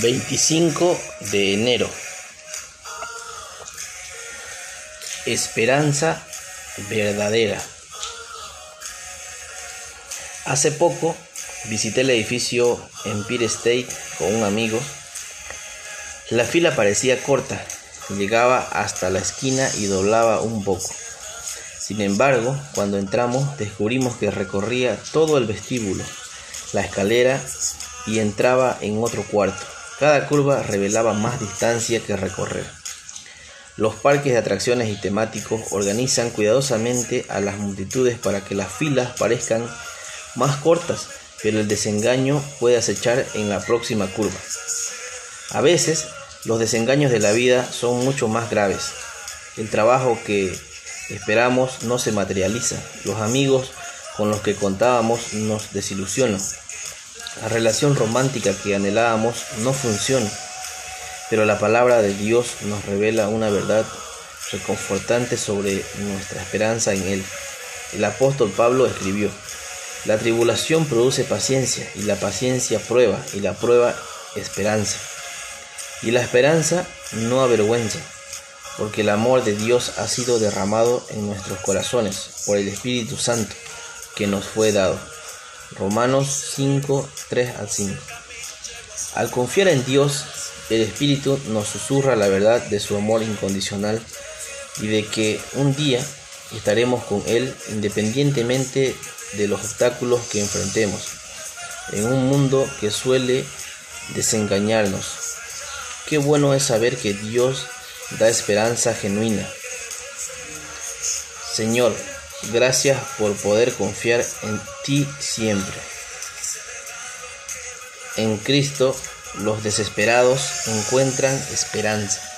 25 de enero. Esperanza verdadera. Hace poco visité el edificio Empire State con un amigo. La fila parecía corta, llegaba hasta la esquina y doblaba un poco. Sin embargo, cuando entramos descubrimos que recorría todo el vestíbulo, la escalera y entraba en otro cuarto. Cada curva revelaba más distancia que recorrer. Los parques de atracciones y temáticos organizan cuidadosamente a las multitudes para que las filas parezcan más cortas, pero el desengaño puede acechar en la próxima curva. A veces, los desengaños de la vida son mucho más graves. El trabajo que esperamos no se materializa. Los amigos con los que contábamos nos desilusionan. La relación romántica que anhelábamos no funciona, pero la palabra de Dios nos revela una verdad reconfortante sobre nuestra esperanza en Él. El apóstol Pablo escribió, la tribulación produce paciencia y la paciencia prueba y la prueba esperanza. Y la esperanza no avergüenza, porque el amor de Dios ha sido derramado en nuestros corazones por el Espíritu Santo que nos fue dado. Romanos 5, 3 al 5. Al confiar en Dios, el Espíritu nos susurra la verdad de su amor incondicional y de que un día estaremos con Él independientemente de los obstáculos que enfrentemos, en un mundo que suele desengañarnos. Qué bueno es saber que Dios da esperanza genuina. Señor, Gracias por poder confiar en ti siempre. En Cristo los desesperados encuentran esperanza.